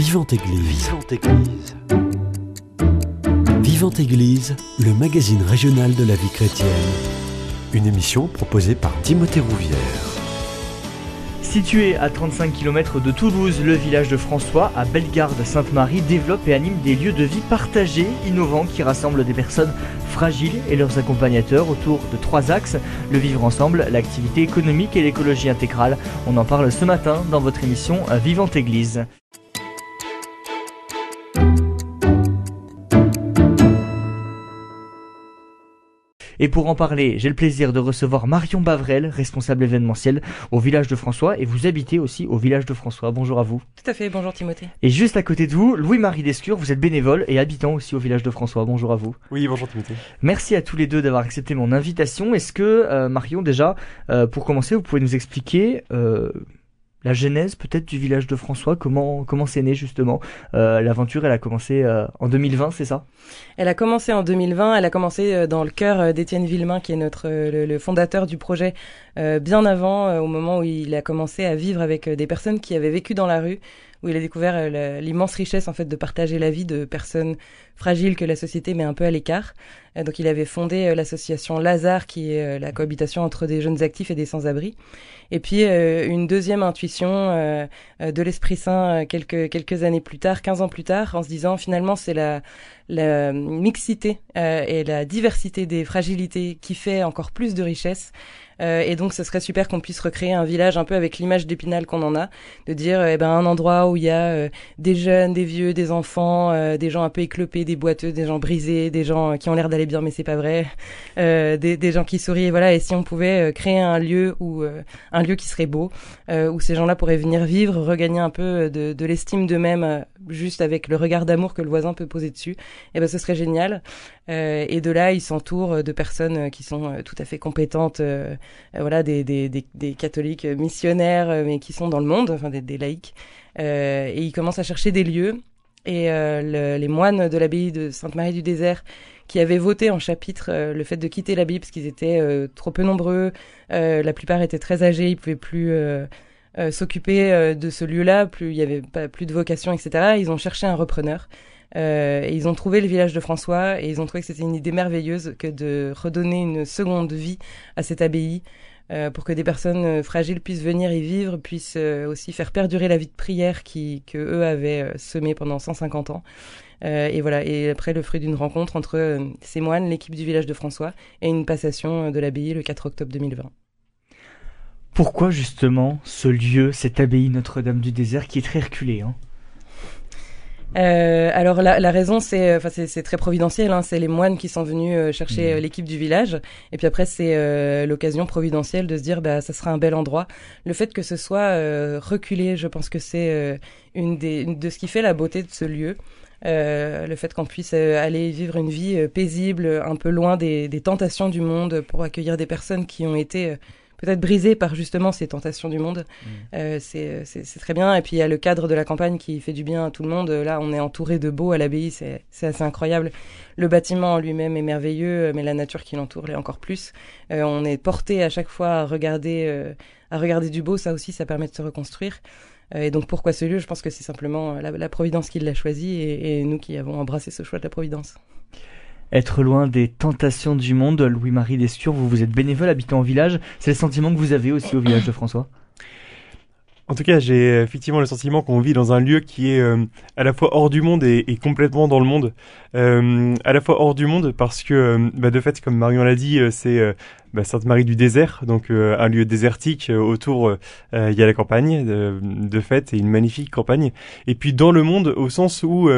Vivante Église. Vivante Église. Vivante Église, le magazine régional de la vie chrétienne. Une émission proposée par Timothée Rouvière. Situé à 35 km de Toulouse, le village de François, à Bellegarde-Sainte-Marie, développe et anime des lieux de vie partagés, innovants, qui rassemblent des personnes fragiles et leurs accompagnateurs autour de trois axes, le vivre ensemble, l'activité économique et l'écologie intégrale. On en parle ce matin dans votre émission Vivante Église. Et pour en parler, j'ai le plaisir de recevoir Marion Bavrel, responsable événementiel au village de François, et vous habitez aussi au village de François. Bonjour à vous. Tout à fait, bonjour Timothée. Et juste à côté de vous, Louis-Marie Descure, vous êtes bénévole et habitant aussi au village de François. Bonjour à vous. Oui, bonjour Timothée. Merci à tous les deux d'avoir accepté mon invitation. Est-ce que, euh, Marion, déjà, euh, pour commencer, vous pouvez nous expliquer euh, la genèse peut-être du village de François, comment comment c'est né justement? Euh, L'aventure, elle a commencé euh, en 2020, c'est ça? Elle a commencé en 2020. Elle a commencé euh, dans le cœur d'Étienne Villemain, qui est notre le, fondateur du projet, bien avant, au moment où il a commencé à vivre avec des personnes qui avaient vécu dans la rue, où il a découvert l'immense richesse en fait de partager la vie de personnes fragiles que la société met un peu à l'écart. donc il avait fondé l'association Lazare, qui est la cohabitation entre des jeunes actifs et des sans-abri. Et puis euh, une deuxième intuition euh, euh, de l'Esprit Saint quelques quelques années plus tard, 15 ans plus tard, en se disant finalement c'est la la mixité et la diversité des fragilités qui fait encore plus de richesse. Euh, et donc, ce serait super qu'on puisse recréer un village un peu avec l'image d'Épinal qu'on en a, de dire eh ben un endroit où il y a des jeunes, des vieux, des enfants, des gens un peu éclopés, des boiteux, des gens brisés, des gens qui ont l'air d'aller bien mais c'est pas vrai, des, des gens qui sourient. Voilà. Et si on pouvait créer un lieu où un lieu qui serait beau, euh, où ces gens-là pourraient venir vivre, regagner un peu de, de l'estime d'eux-mêmes, euh, juste avec le regard d'amour que le voisin peut poser dessus. Eh ben ce serait génial. Euh, et de là, ils s'entourent de personnes qui sont tout à fait compétentes, voilà, des, des, des, des, catholiques missionnaires, mais qui sont dans le monde, enfin des, laïcs. et ils commencent à chercher des lieux. Et les moines de l'abbaye de Sainte-Marie du Désert qui avaient voté en chapitre euh, le fait de quitter la Bible parce qu'ils étaient euh, trop peu nombreux, euh, la plupart étaient très âgés, ils pouvaient plus s'occuper de ce lieu-là, plus il y avait pas plus de vocation, etc. Ils ont cherché un repreneur. Et ils ont trouvé le village de François et ils ont trouvé que c'était une idée merveilleuse que de redonner une seconde vie à cette abbaye pour que des personnes fragiles puissent venir y vivre, puissent aussi faire perdurer la vie de prière qui que eux avaient semée pendant 150 ans. Euh, et voilà. Et après, le fruit d'une rencontre entre euh, ces moines, l'équipe du village de François, et une passation euh, de l'abbaye le 4 octobre 2020. Pourquoi justement ce lieu, cette abbaye Notre-Dame du désert qui est très reculée hein? Euh, alors la, la raison c'est enfin c'est très providentiel hein, c'est les moines qui sont venus chercher mmh. l'équipe du village. Et puis après c'est l'occasion providentielle de se dire bah ça sera un bel endroit. Le fait que ce soit reculé je pense que c'est une des une de ce qui fait la beauté de ce lieu. Euh, le fait qu'on puisse euh, aller vivre une vie euh, paisible, un peu loin des, des, tentations du monde, pour accueillir des personnes qui ont été peut-être brisées par justement ces tentations du monde. Mm. c'est très bien. Et puis il y a le cadre de la campagne qui fait du bien à tout le monde. Là, on est entouré de beaux à l'abbaye, c'est assez incroyable. Le bâtiment en lui-même est merveilleux, mais la nature qui l'entoure l'est encore plus. on est porté à chaque fois à regarder, à regarder du beau. Ça aussi, ça permet de se reconstruire. Euh, et donc pourquoi ce lieu? Je pense que c'est simplement euh, la, Providence qui l'a choisi et, nous qui avons embrassé ce choix de la Providence. Être loin des tentations du monde, Louis-Marie Descure, vous, vous êtes bénévole habitant au village, c'est le sentiment que vous avez aussi au village de François? En tout cas, j'ai effectivement le sentiment qu'on vit dans un lieu qui est euh, à la fois hors du monde et, complètement dans le monde. à la fois hors du monde parce que, bah, de fait, comme Marion l'a dit, c'est bah, Sainte-Marie du désert, donc euh, un lieu désertique. Euh, autour, euh, il y a la campagne de, de, fait et une magnifique campagne. Et puis dans le monde, au sens où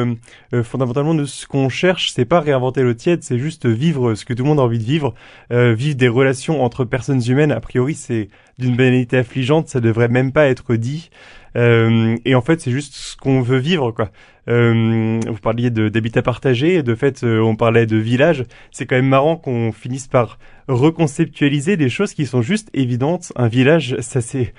fondamentalement, ce qu'on cherche, c'est pas réinventer le tiède, c'est juste vivre ce que tout le monde a envie de vivre, vivre des relations entre personnes humaines. A priori, c'est d'une banalité affligeante, ça devrait même pas être dit. Euh, et en fait, c'est juste ce qu'on veut vivre, quoi. Euh, vous parliez d'habitat partagé, de fait, euh, on parlait de village. C'est quand même marrant qu'on finisse par reconceptualiser des choses qui sont juste évidentes. Un village, ça c'est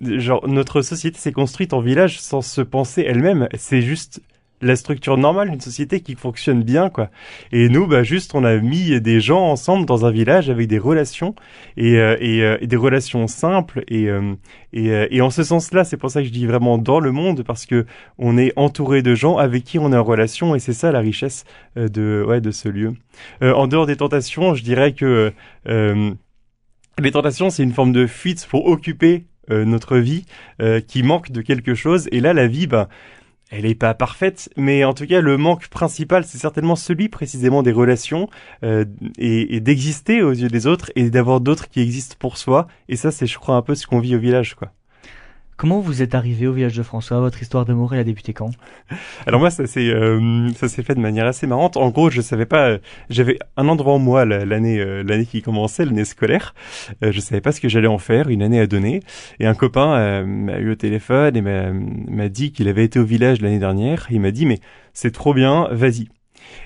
genre notre société s'est construite en village sans se penser elle-même. C'est juste la structure normale d'une société qui fonctionne bien, quoi. Et nous, bah, juste, on a mis des gens ensemble dans un village avec des relations et, euh, euh, et, des relations simples et, euh, et, et en ce sens-là, c'est pour ça que je dis vraiment dans le monde parce que on est entouré de gens avec qui on est en relation et c'est ça la richesse de, ouais, de ce lieu. en dehors des tentations, je dirais que les tentations, c'est une forme de fuite pour occuper notre vie qui manque de quelque chose. Et là, la vie, bah, elle n'est pas parfaite, mais en tout cas, le manque principal, c'est certainement celui précisément des relations euh, et, et d'exister aux yeux des autres et d'avoir d'autres qui existent pour soi. Et ça, c'est, je crois, un peu ce qu'on vit au village, quoi. Comment vous êtes arrivé au village de François? Votre histoire d'amour, elle a débuté quand? Alors moi, ça s'est euh, ça s'est fait de manière assez marrante. En gros, je savais pas. Euh, j'avais un an devant moi l'année euh, l'année qui commençait, l'année scolaire. Euh, je savais pas ce que j'allais en faire, une année à donner. Et un copain m'a eu au téléphone et m'a dit qu'il avait été au village l'année dernière. Il m'a dit mais c'est trop bien, vas-y.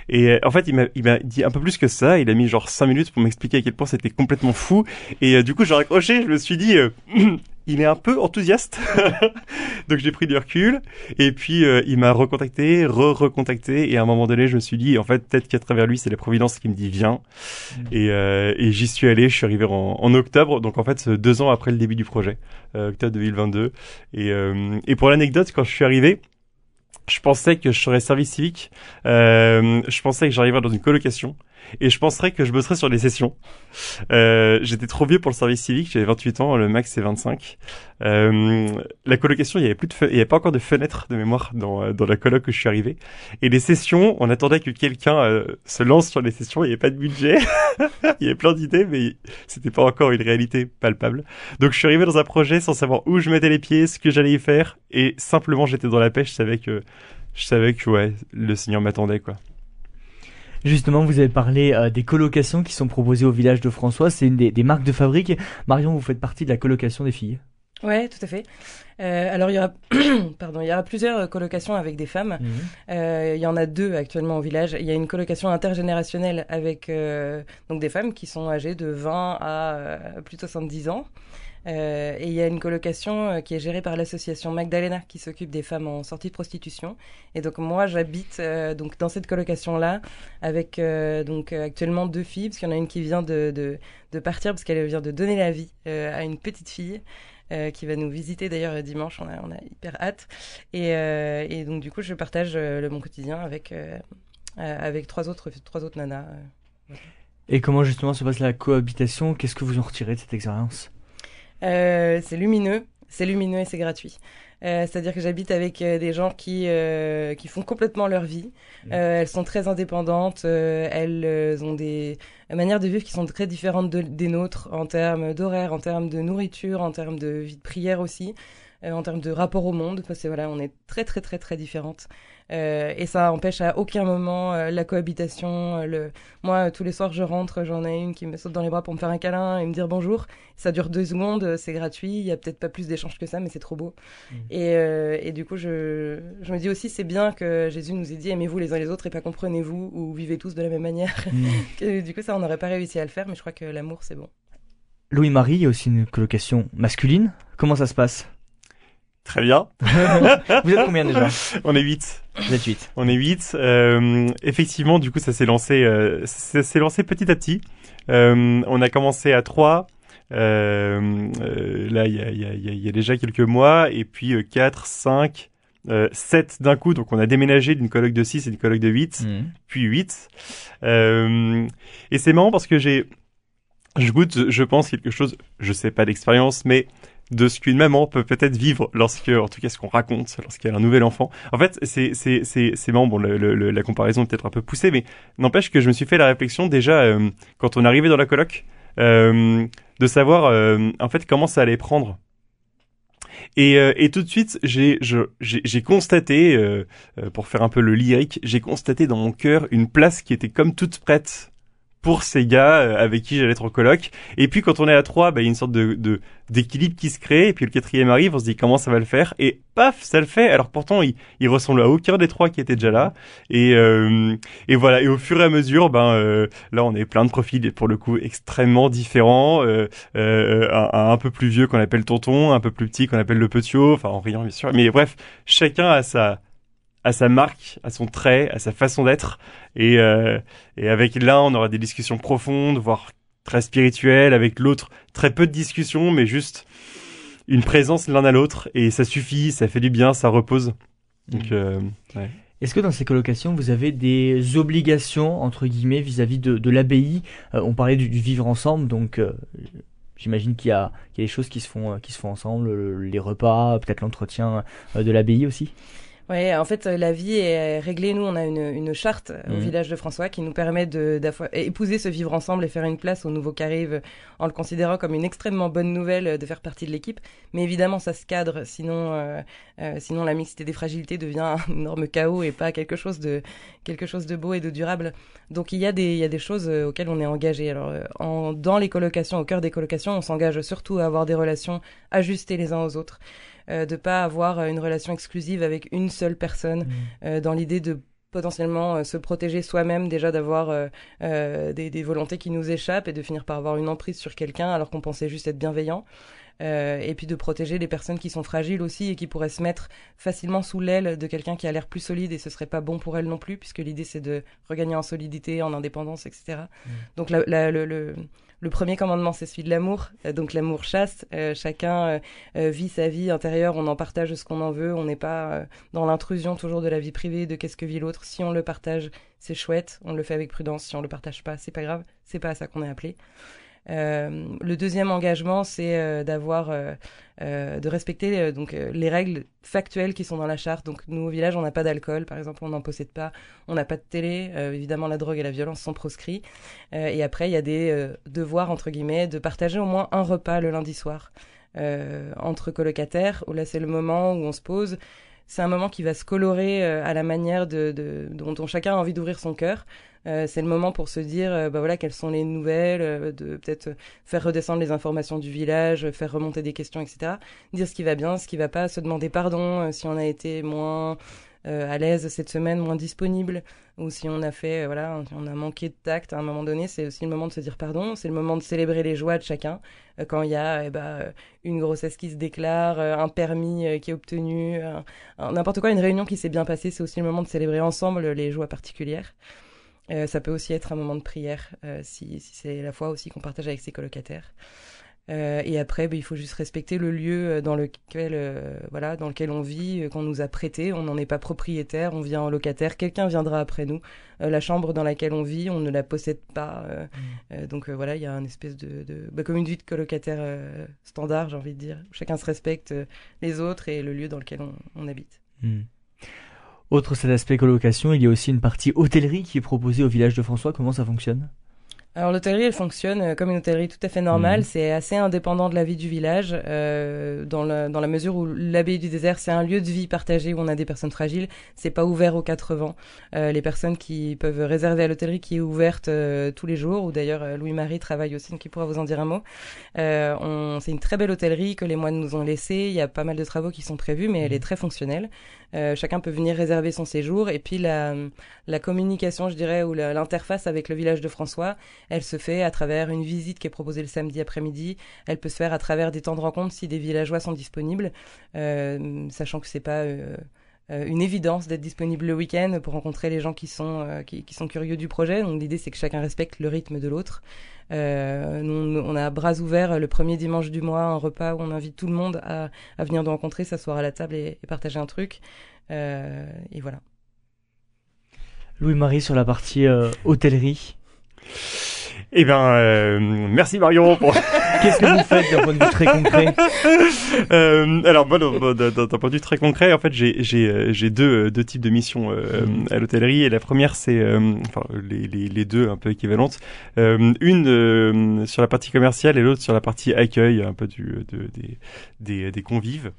Et en fait, il m'a dit un peu plus que ça. Il a mis genre cinq minutes pour m'expliquer à quel point c'était complètement fou. Et du coup, j'ai raccroché. Je me suis dit, il est un peu enthousiaste. Donc j'ai pris du recul. Et puis euh, il m'a recontacté, re-recontacté. Et à un moment donné, je me suis dit, en fait, peut-être qu'à travers lui, c'est la Providence qui me dit viens. Mm. Et, euh, et j'y suis allé. Je suis arrivé en, en, octobre. Donc en fait, deux ans après le début du projet, euh, octobre 2022. Et, euh, et pour l'anecdote, quand je suis arrivé, je pensais que je serais service civique. Euh, je pensais que j'arriverais dans une colocation et je penserais que je bosserais sur les sessions. Euh, J'étais trop vieux pour le service civique, j'avais 28 ans, le max c'est 25. Euh, la colocation, il y avait plus de, il y avait pas encore de fenêtre de mémoire dans euh, dans la coloc où je suis arrivé. Et les sessions, on attendait que quelqu'un euh, se lance sur les sessions. Il n'y avait pas de budget, il y avait plein d'idées, mais c'était pas encore une réalité palpable. Donc je suis arrivé dans un projet sans savoir où je mettais les pieds, ce que j'allais y faire, et simplement j'étais dans la pêche. Je savais que je savais que ouais, le Seigneur m'attendait quoi. Justement, vous avez parlé euh, des colocations qui sont proposées au village de François. C'est une des, marques de fabrique. Marion, vous faites partie de la colocation des filles. Ouais, tout à fait. Euh, alors il y aura, pardon, il y aura plusieurs colocations avec des femmes. Mhm. Euh, il y en a deux actuellement au village. Il y a une colocation intergénérationnelle avec donc des femmes qui sont âgées de 20 à plus de 70 ans. Euh, et il y a une colocation euh, qui est gérée par l'association Magdalena qui s'occupe des femmes en sortie de prostitution. Et donc moi j'habite euh, donc dans cette colocation là avec donc actuellement deux filles parce qu'il y en a une qui vient de, de, partir parce qu'elle vient de donner la vie à une petite fille. qui va nous visiter d'ailleurs dimanche, on a, on a hyper hâte. Et, et, donc du coup, je partage le, mon quotidien avec, avec trois, autres, trois autres nanas. Et comment justement se passe la cohabitation? Qu'est-ce que vous en retirez de cette expérience? Euh, c'est lumineux, c'est lumineux et c'est gratuit. Euh, C'est-à-dire que j'habite avec euh, des gens qui euh, qui font complètement leur vie. Mmh. Euh, elles sont très indépendantes. elles ont des manières de vivre qui sont très différentes de, des nôtres en termes d'horaire, en termes de nourriture, en termes de vie de prière aussi, en termes de rapport au monde. Parce que voilà, on est très très très très différentes. Euh, et ça empêche à aucun moment euh, la cohabitation. Euh, le... Moi, tous les soirs, je rentre, j'en ai une qui me saute dans les bras pour me faire un câlin et me dire bonjour. Ça dure deux secondes, c'est gratuit. Il y a peut-être pas plus d'échanges que ça, mais c'est trop beau. Mmh. Et, et, du coup, je, je me dis aussi, c'est bien que Jésus nous ait dit aimez-vous les uns les autres et pas comprenez-vous ou vivez tous de la même manière. Mmh. du coup, ça, on n'aurait pas réussi à le faire, mais je crois que l'amour, c'est bon. Louis-Marie, il y a aussi une colocation masculine. Comment ça se passe? Très bien. Vous êtes combien déjà On est 8. Vous êtes 8. On est 8. Euh, effectivement, du coup, ça s'est lancé, euh, ça s'est lancé petit à petit. Euh, on a commencé à 3. Euh, euh, là, il y a, y, a, y a, déjà quelques mois. Et puis 4, 5, 7 d'un coup. Donc, on a déménagé d'une colloque de 6 et d'une colloque de 8. Mmh. Puis 8. et c'est marrant parce que j'ai... Je goûte, je pense, quelque chose, je sais pas d'expérience, mais de ce qu'une maman peut peut-être vivre lorsque, en tout cas, ce qu'on raconte lorsqu'elle a un nouvel enfant. En fait, c'est c'est c'est c'est. Bon, le, la comparaison est peut-être un peu poussée, mais n'empêche que je me suis fait la réflexion déjà euh, quand on arrivait dans la coloc euh, de savoir euh, en fait comment ça allait prendre. Et, et tout de suite, j'ai j'ai constaté, pour faire un peu le lyrique, j'ai constaté dans mon cœur une place qui était comme toute prête pour ces gars euh, avec qui j'allais être en coloc. Et puis quand on est à trois, bah, il y a une sorte de d'équilibre qui se crée. Et puis le quatrième arrive, on se dit comment ça va le faire? Et paf, ça le fait. Alors pourtant, il, il ressemble à aucun des trois qui étaient déjà là. Et, euh, et voilà. Et au fur et à mesure, ben euh, là, on est plein de profils pour le coup extrêmement différents. Euh, euh, un, un, peu plus vieux qu'on appelle tonton, un peu plus petit qu'on appelle le petiot. Enfin, en riant bien sûr. Mais bref, chacun a sa à sa marque, à son trait, à sa façon d'être. Et, euh, et avec l'un, on aura des discussions profondes, voire très spirituelles. Avec l'autre, très peu de discussions, mais juste une présence l'un à l'autre. Et ça suffit, ça fait du bien, ça repose. Donc, Mmh. euh, ouais. Est-ce que dans ces colocations, vous avez des obligations, entre guillemets, vis-à-vis de, de l'abbaye? Euh, On parlait du, du vivre ensemble, donc euh, j'imagine qu'il y, a y a des choses qui se font, qui se font ensemble, les repas, peut-être l'entretien de l'abbaye aussi? Ouais, en fait, euh, la vie est réglée. Nous, on a une, une charte euh, au Mhm. village de François qui nous permet de d'afo- épouser ce vivre ensemble et faire une place aux nouveaux qui arrivent euh, en le considérant comme une extrêmement bonne nouvelle de faire partie de l'équipe. Mais évidemment, ça se cadre, sinon, euh, euh, sinon la mixité des fragilités devient un énorme chaos et pas quelque chose de quelque chose de beau et de durable. Donc il y a des il y a des choses auxquelles on est engagé. Alors en, dans les colocations, au cœur des colocations, on s'engage surtout à avoir des relations ajustées les uns aux autres euh, de pas avoir euh, une relation exclusive avec une seule personne, euh, dans l'idée de potentiellement euh, se protéger soi-même déjà d'avoir euh, euh, des, des volontés qui nous échappent et de finir par avoir une emprise sur quelqu'un alors qu'on pensait juste être bienveillant. Euh, et puis de protéger les personnes qui sont fragiles aussi et qui pourraient se mettre facilement sous l'aile de quelqu'un qui a l'air plus solide et ce serait pas bon pour elles non plus puisque l'idée c'est de regagner en solidité, en indépendance, etc. Donc la, la- le, le, le premier commandement c'est celui de l'amour, Euh, donc l'amour chasse. Euh, chacun euh, vit sa vie intérieure, on en partage ce qu'on en veut, on n'est pas dans l'intrusion toujours de la vie privée, de qu'est-ce que vit l'autre. Si on le partage, c'est chouette, on le fait avec prudence. Si on le partage pas, c'est pas grave, c'est pas à ça qu'on est appelé. Euh, le deuxième engagement, c'est euh, d'avoir, euh, de respecter donc les règles factuelles qui sont dans la charte. Donc nous au village, on n'a pas d'alcool, par exemple, on n'en possède pas, on n'a pas de télé. Évidemment, la drogue et la violence sont proscrits. Et après, il y a des devoirs entre guillemets de partager au moins un repas le lundi soir entre colocataires. Où là, c'est le moment où on se pose. C'est un moment qui va se colorer à la manière de- dont, dont chacun a envie d'ouvrir son cœur. Euh, c'est le moment pour se dire, euh, bah voilà, quelles sont les nouvelles, euh, de peut-être faire redescendre les informations du village, faire remonter des questions, etc. Dire ce qui va bien, ce qui va pas, se demander pardon si on a été moins à l'aise cette semaine, moins disponible, ou si on a fait, voilà, on a manqué de tact à un moment donné. C'est aussi le moment de se dire pardon. C'est le moment de célébrer les joies de chacun. Quand il y a, euh, une grossesse qui se déclare, un permis qui est obtenu, n'importe quoi, une réunion qui s'est bien passée, c'est aussi le moment de célébrer ensemble les joies particulières. Euh, ça peut aussi être un moment de prière, euh, si, si c'est la foi aussi qu'on partage avec ses colocataires. Euh, et après, ben, il faut juste respecter le lieu dans lequel, voilà, dans lequel on vit, qu'on nous a prêté. On n'en est pas propriétaire, on vient en locataire. Quelqu'un viendra après nous. La chambre dans laquelle on vit, on ne la possède pas. euh, donc voilà, il y a un espèce de, de bah, comme une vie de colocataire standard, j'ai envie de dire. Chacun se respecte les autres et le lieu dans lequel on, on habite. Hmm. Autre cet aspect colocation, il y a aussi une partie hôtellerie qui est proposée au village de François. Comment ça fonctionne? Alors l'hôtellerie, elle fonctionne euh, comme une hôtellerie tout à fait normale. Mhm. C'est assez indépendant de la vie du village, euh, dans, la, dans la mesure où l'abbaye du désert, c'est un lieu de vie partagé où on a des personnes fragiles. C'est pas ouvert aux quatre vents. Euh, les personnes qui peuvent réserver à l'hôtellerie qui est ouverte euh, tous les jours, ou d'ailleurs Louis-Marie travaille aussi, donc il pourra vous en dire un mot. C'est une très belle hôtellerie que les moines nous ont laissée. Il y a pas mal de travaux qui sont prévus, mais elle est très fonctionnelle. Euh, chacun peut venir réserver son séjour. Et puis la, la communication, je dirais, ou l'interface avec le village de François, elle se fait à travers une visite qui est proposée le samedi après-midi. Elle peut se faire à travers des temps de rencontre si des villageois sont disponibles, euh, sachant que c'est pas euh, une évidence d'être disponible le week-end pour rencontrer les gens qui sont euh, qui, qui sont curieux du projet. Donc l'idée c'est que chacun respecte le rythme de l'autre. Euh, nous, on a à bras ouverts le premier dimanche du mois un repas où on invite tout le monde à, à venir nous rencontrer, s'asseoir à la table et, et partager un truc. Euh, et voilà. Louis-Marie sur la partie euh, hôtellerie. Eh ben, euh, merci Marion pour. Qu'est-ce que vous faites d'un point de vue très concret Euh, alors, bon, d'un- point de vue très concret, en fait, j'ai j'ai euh, j'ai deux euh, deux types de missions euh, Mhm. à l'hôtellerie. Et la première, c'est euh, enfin les, les les deux un peu équivalentes. Euh, une sur la partie commerciale et l'autre sur la partie accueil, un peu du de, des des des convives.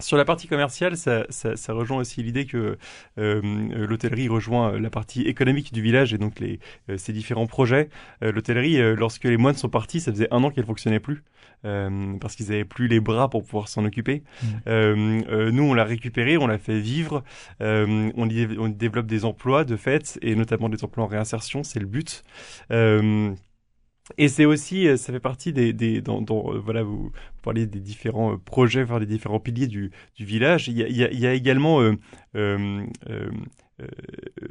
Sur la partie commerciale, ça, ça, ça rejoint aussi l'idée que euh, l'hôtellerie rejoint la partie économique du village et donc les, euh, ses différents projets. Euh, l'hôtellerie, euh, lorsque les moines sont partis, ça faisait un an qu'elle fonctionnait plus euh, parce qu'ils avaient plus les bras pour pouvoir s'en occuper. Euh, euh, nous, on l'a récupéré, on l'a fait vivre, euh, on, y, on y développe des emplois de fait et notamment des emplois en réinsertion, c'est le but. Euh, et c'est aussi, ça fait partie des, des dans, dans voilà, vous, parlez des différents projets, enfin des différents piliers du, du village. Il y a, il y a, également euh, euh, euh,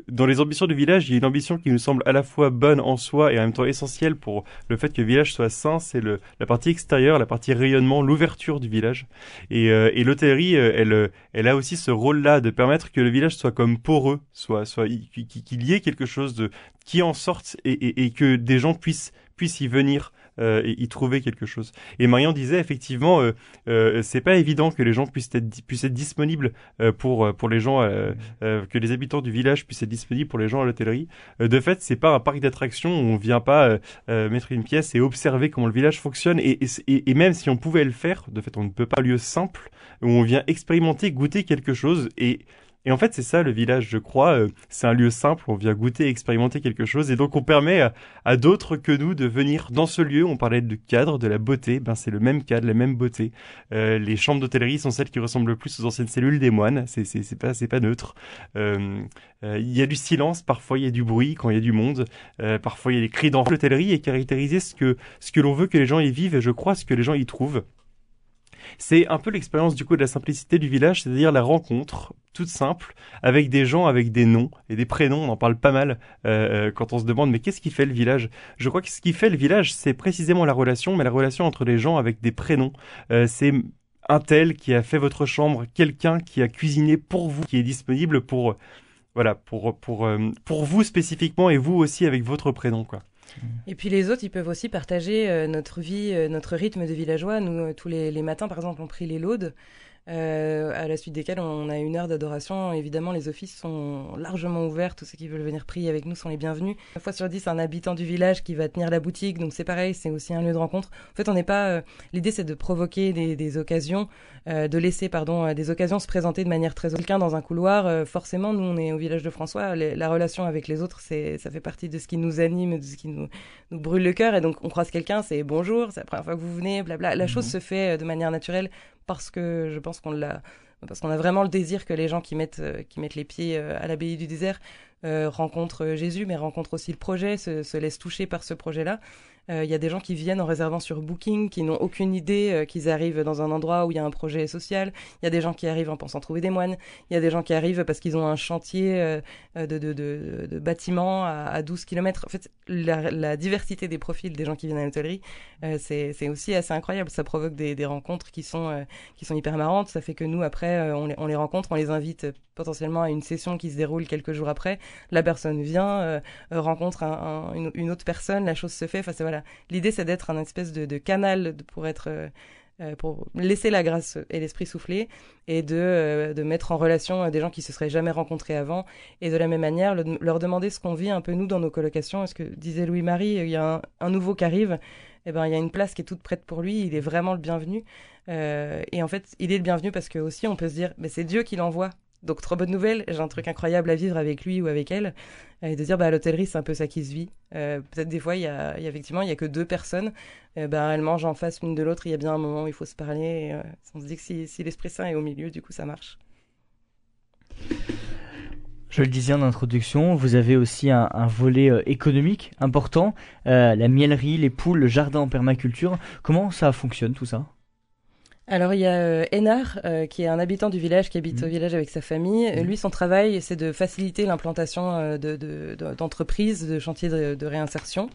dans les ambitions du village, il y a une ambition qui nous semble à la fois bonne en soi et en même temps essentielle pour le fait que le village soit sain, c'est la partie extérieure, la partie rayonnement, l'ouverture du village. Et, euh, et l'hôtellerie, euh, elle, elle a aussi ce rôle-là de permettre que le village soit comme poreux, soit, soit qu'il y ait quelque chose de qui en sorte et, et que des gens puissent puissent y venir euh, y trouver quelque chose. Et Marion disait effectivement, euh, euh, c'est pas évident que les gens puissent être puissent être disponibles euh, pour pour les gens, euh, que les habitants du village puissent être disponibles pour les gens à l'hôtellerie. de fait, c'est pas un parc d'attractions où on vient pas mettre une pièce et observer comment le village fonctionne. Et, et, et, même si on pouvait le faire, de fait, on ne peut pas lieu simple où on vient expérimenter, goûter quelque chose et et en fait, c'est ça le village, je crois. Euh, c'est un lieu simple, on vient goûter, expérimenter quelque chose. Et donc, on permet à, d'autres que nous de venir dans ce lieu. On parlait du cadre, de la beauté. Ben, c'est le même cadre, la même beauté. Euh, les chambres d'hôtellerie sont celles qui ressemblent le plus aux anciennes cellules des moines. C'est, c'est, pas, pas neutre. Euh, il y a du silence, parfois il y a du bruit quand il y a du monde. parfois il y a des cris d'enfants. L'hôtellerie est caractérisée ce que, ce que l'on veut que les gens y vivent et je crois ce que les gens y trouvent. C'est un peu l'expérience du coup de la simplicité du village, c'est-à-dire la rencontre toute simple avec des gens avec des noms et des prénoms. On en parle pas mal euh, euh, quand on se demande mais qu'est-ce qui fait le village? Je crois que ce qui fait le village, c'est précisément la relation, mais la relation entre les gens avec des prénoms. Euh, c'est un tel qui a fait votre chambre, quelqu'un qui a cuisiné pour vous, qui est disponible pour voilà pour pour pour vous spécifiquement et vous aussi avec votre prénom quoi. Et puis les autres, ils peuvent aussi partager euh, notre vie, euh, notre rythme de villageois. Nous, euh, tous les, matins, par exemple, on prie les laudes. À la suite desquelles on a une heure d'adoration. Évidemment, les offices sont largement ouverts. Tous ceux qui veulent venir prier avec nous sont les bienvenus. Une fois sur dix, un habitant du village qui va tenir la boutique, donc c'est pareil, c'est aussi un lieu de rencontre. En fait, on n'est pas. L'idée, c'est de provoquer des occasions, euh, de laisser, pardon, euh, des occasions se présenter de manière très. Quelqu'un dans un couloir, euh, forcément, nous, on est au village de François. la relation avec les autres, c'est, ça fait partie de ce qui nous anime, de ce qui nous, nous brûle le cœur. Et donc, on croise quelqu'un, c'est bonjour, c'est la première fois que vous venez, blabla. La mmh. chose se fait de manière naturelle parce que je pense qu'on l'a parce qu'on a vraiment le désir que les gens qui mettent qui mettent les pieds à l'abbaye du désert euh, rencontrent Jésus mais rencontrent aussi le projet se, se laissent toucher par ce projet là euh, il y a des gens qui viennent en réservant sur Booking, qui n'ont aucune idée euh, qu'ils arrivent dans un endroit où il y a un projet social. Il y a des gens qui arrivent en pensant trouver des moines. Il y a des gens qui arrivent parce qu'ils ont un chantier euh, de, de, de, de bâtiments à, à, 12 km. En fait, la, la, diversité des profils des gens qui viennent à l'hôtellerie, c'est aussi assez incroyable. Ça provoque des, des rencontres qui sont, qui sont hyper marrantes. Ça fait que nous, après, on les, on les rencontre, on les invite potentiellement à une session qui se déroule quelques jours après. La personne vient, rencontre un, un, une, autre personne, la chose se fait. Enfin, voilà, L'idée, c'est d'être un espèce de, canal pour être euh, euh, pour laisser la grâce et l'esprit souffler et de, euh, de mettre en relation des gens qui se seraient jamais rencontrés avant et de la même manière leur demander ce qu'on vit un peu nous dans nos colocations. Est-ce que disait Louis-Marie, il y a un, nouveau qui arrive, eh ben il y a une place qui est toute prête pour lui, il est vraiment le bienvenu. Euh, et en fait, il est le bienvenu parce que aussi on peut se dire, mais c'est Dieu qui l'envoie. Donc trop bonne nouvelle, j'ai un truc incroyable à vivre avec lui ou avec elle, et de dire bah l'hôtellerie c'est un peu ça qui se vit. Euh, Peut-être des fois il y a, effectivement il y a que deux personnes, euh, bah elles mangent en face l'une de l'autre, il y a bien un moment où il faut se parler. Euh, on se dit que si, l'esprit saint est au milieu, du coup ça marche. Je le disais en introduction, vous avez aussi un, un volet euh, économique important, la miellerie, les poules, le jardin en permaculture. Comment ça fonctionne tout ça? Alors il y a euh, Enar, euh, qui est un habitant du village, qui habite mmh. au village avec sa famille. Mmh. Lui, son travail, c'est de faciliter l'implantation euh, d'entreprises, de, de, de, chantiers de, de réinsertion,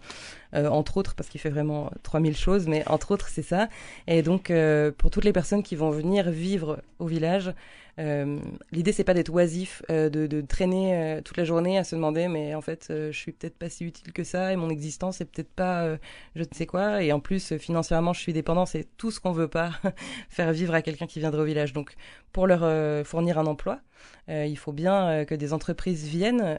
euh, entre autres, parce qu'il fait vraiment 3000 choses, mais entre autres, c'est ça. Et donc, euh, pour toutes les personnes qui vont venir vivre au village, euh, l'idée c'est pas d'être oisif, euh, de, de, traîner euh, toute la journée à se demander mais en fait euh, je suis peut-être pas si utile que ça et mon existence est peut-être pas je ne sais quoi. Et en plus financièrement je suis dépendant c'est tout ce qu'on veut pas faire vivre à quelqu'un qui viendrait au village. Donc pour leur fournir un emploi il faut bien que des entreprises viennent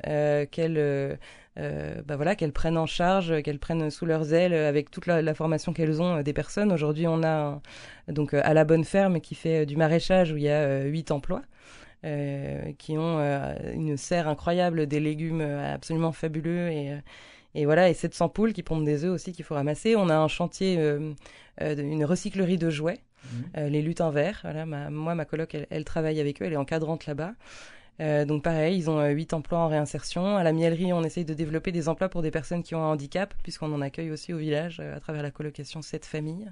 qu'elles bah voilà, qu'elles prennent en charge, qu'elles prennent sous leurs ailes avec toute la, la formation qu'elles ont euh, des personnes. Aujourd'hui, on a un, donc euh, à la bonne ferme qui fait du maraîchage où il y a huit emplois. Euh, qui ont une serre incroyable, des légumes absolument fabuleux et, et voilà et 700 poules qui pondent des œufs aussi qu'il faut ramasser. On a un chantier, une recyclerie de jouets, mmh. les lutins verts. Voilà, ma, moi ma coloc elle, elle, travaille avec eux, elle est encadrante là-bas. Euh, donc pareil, ils ont huit emplois en réinsertion. À la miellerie, on essaye de développer des emplois pour des personnes qui ont un handicap, puisqu'on en accueille aussi au village à travers la colocation Cette Famille.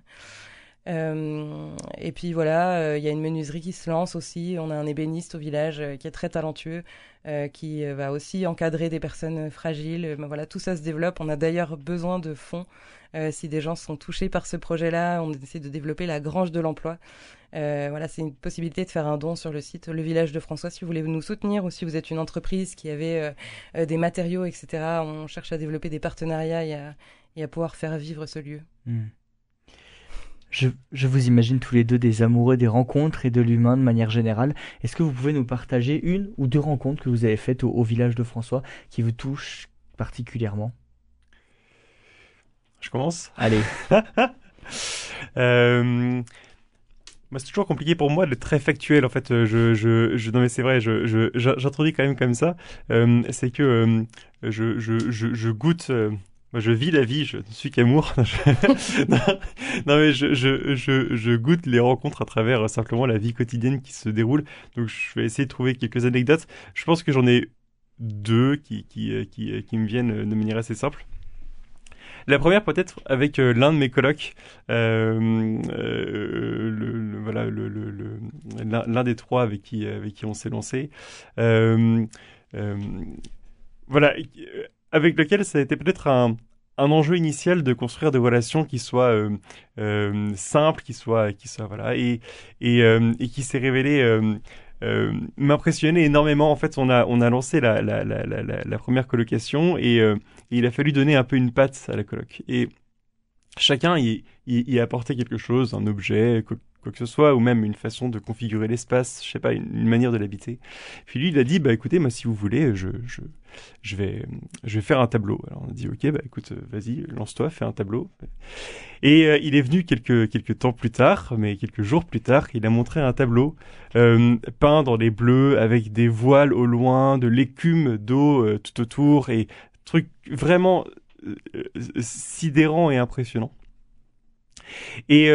Euh, et puis voilà, euh, il y a une menuiserie qui se lance aussi. On a un ébéniste au village euh, qui est très talentueux, qui va aussi encadrer des personnes fragiles. Ben voilà, tout ça se développe. On a d'ailleurs besoin de fonds. Si des gens sont touchés par ce projet-là, on essaie de développer la grange de l'emploi. voilà, c'est une possibilité de faire un don sur le site Le Village de François si vous voulez nous soutenir ou si vous êtes une entreprise qui avait des matériaux, etc. On cherche à développer des partenariats et à, pouvoir faire vivre ce lieu. Hmm. Je, vous imagine tous les deux des amoureux des rencontres et de l'humain de manière générale. Est-ce que vous pouvez nous partager une ou deux rencontres que vous avez faites au, village de François qui vous touchent particulièrement? Je commence Allez. euh... c'est toujours compliqué pour moi d'être très factuel. En fait, je, je, je non mais c'est vrai, je, j'introduis quand même comme ça. Euh, c'est que euh, je, je, je, goûte euh, je vis la vie, je ne suis qu'amour. non, mais je, je, je, je, goûte les rencontres à travers euh, simplement la vie quotidienne qui se déroule. Donc, je vais essayer de trouver quelques anecdotes. Je pense que j'en ai deux qui, qui, euh, qui, euh, qui, me viennent de manière assez simple. La première peut-être avec l'un de mes colocs, euh, le, voilà, l'un des trois avec qui, avec qui on s'est lancé. Euh, voilà avec lequel ça a été peut-être un, un enjeu initial de construire des relations qui soient euh, euh, simples, qui soient, qui soient voilà, et et, euh, et qui s'est révélé euh, euh, m'impressionner énormément. En fait, on a on a lancé la la la la, la première colocation et, il a fallu donner un peu une patte à la coloc et chacun y, y, y a apporté quelque chose, un objet, quoi que ce soit, ou même une façon de configurer l'espace, je sais pas, une, manière de l'habiter. Puis lui, il a dit, bah écoutez, moi, si vous voulez, je, je, je vais, je vais faire un tableau. Alors on a dit, ok, bah écoute, vas-y, lance-toi, fais un tableau. Et euh, il est venu quelques, quelques temps plus tard, mais quelques jours plus tard, il a montré un tableau euh, peint dans les bleus, avec des voiles au loin, de l'écume d'eau euh, tout autour, et truc vraiment euh, sidérant et impressionnant. Et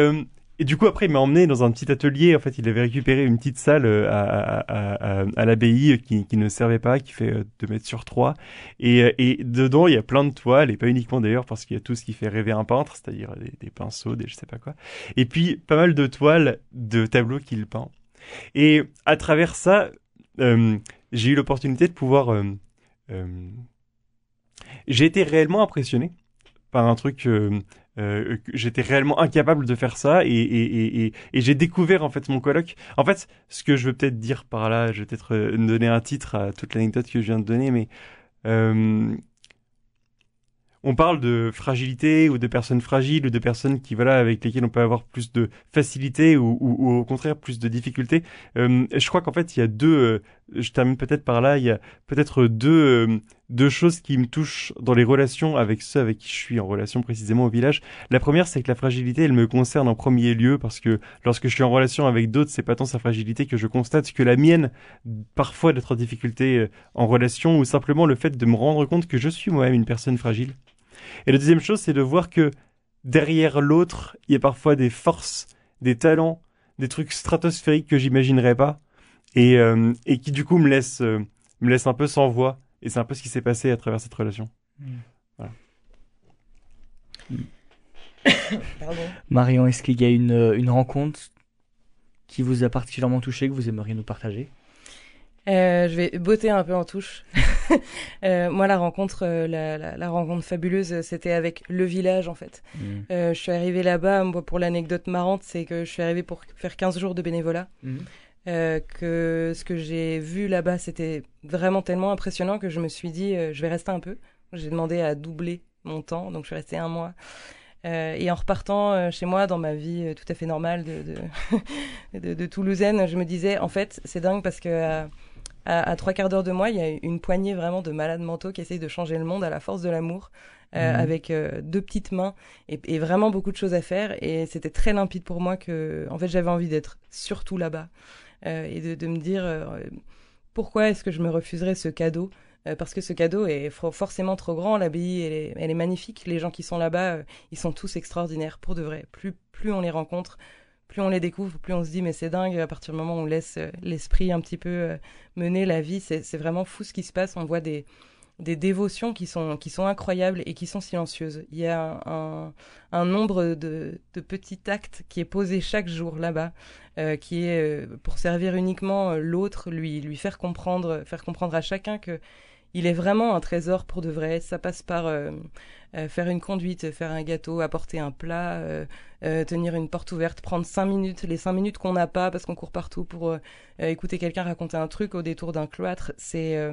et du coup, après, il m'a emmené dans un petit atelier. En fait, il avait récupéré une petite salle euh, à, l'abbaye qui, ne servait pas, qui fait 2 euh, mètres sur 3. Et, euh, dedans, il y a plein de toiles, et pas uniquement d'ailleurs, parce qu'il y a tout ce qui fait rêver un peintre, c'est-à-dire des, pinceaux, des je sais pas quoi. Et puis, pas mal de toiles de tableaux qu'il peint. Et à travers ça, euh, j'ai eu l'opportunité de pouvoir... Euh, j'ai été réellement impressionné par un truc euh, j'étais réellement incapable de faire ça et, j'ai découvert en fait mon colloque. En fait, ce que je veux peut-être dire par là, je vais peut-être euh, donner un titre à toute l'anecdote que je viens de donner, mais euh, on parle de fragilité ou de personnes fragiles ou de personnes qui voilà avec lesquelles on peut avoir plus de facilité ou, au contraire plus de difficultés. Euh, je crois qu'en fait il y a deux. Euh, je termine peut-être par là. Il y a peut-être deux euh, deux choses qui me touchent dans les relations avec ceux avec qui je suis en relation précisément au village. La première c'est que la fragilité elle me concerne en premier lieu parce que lorsque je suis en relation avec d'autres c'est pas tant sa fragilité que je constate que la mienne parfois d'être en difficulté euh, en relation ou simplement le fait de me rendre compte que je suis moi-même une personne fragile. Et la deuxième chose, c'est de voir que derrière l'autre, il y a parfois des forces, des talents, des trucs stratosphériques que j'imaginerais pas, et, euh, qui du coup me laissent, euh, me laissent un peu sans voix. Et c'est un peu ce qui s'est passé à travers cette relation. Hmm. Voilà. Marion, est-ce qu'il y a une, une rencontre qui vous a particulièrement touché, que vous aimeriez nous partager? Euh, je vais botter un peu en touche. euh, moi, la rencontre, euh, la, la, la, rencontre fabuleuse, c'était avec le village en fait. Mm. Euh, je suis arrivée là-bas. Pour l'anecdote marrante, c'est que je suis arrivée pour faire 15 jours de bénévolat. Mm. Euh, que ce que j'ai vu là-bas, c'était vraiment tellement impressionnant que je me suis dit, je vais rester un peu. J'ai demandé à doubler mon temps, donc je suis restée un mois. Euh, et en repartant chez moi dans ma vie tout à fait normale de, de, de, de, Toulousaine, je me disais en fait c'est dingue parce que à, trois quarts d'heure de moi, il y a une poignée vraiment de malades mentaux qui essayent de changer le monde à la force de l'amour. Euh, mhm. avec euh, deux petites mains et, et, vraiment beaucoup de choses à faire et c'était très limpide pour moi que en fait j'avais envie d'être surtout là-bas euh, et de, de, me dire euh, pourquoi est-ce que je me refuserais ce cadeau euh, parce que ce cadeau est forcément trop grand l'abbaye elle est, elle est magnifique les gens qui sont là-bas ils sont tous extraordinaires pour de vrai plus plus on les rencontre plus on les découvre, plus on se dit mais c'est dingue. À partir du moment où on laisse l'esprit un petit peu mener la vie, c'est vraiment fou ce qui se passe. On voit des des dévotions qui sont, qui sont incroyables et qui sont silencieuses. Il y a un, un nombre de, de, petits actes qui est posé chaque jour là-bas, euh, qui est euh, pour servir uniquement euh, l'autre, lui, lui faire comprendre, faire comprendre à chacun que il est vraiment un trésor pour de vrai. Ça passe par faire une conduite, faire un gâteau, apporter un plat, tenir une porte ouverte, prendre cinq minutes, les cinq minutes qu'on n'a pas parce qu'on court partout pour écouter quelqu'un raconter un truc au détour d'un cloître. C'est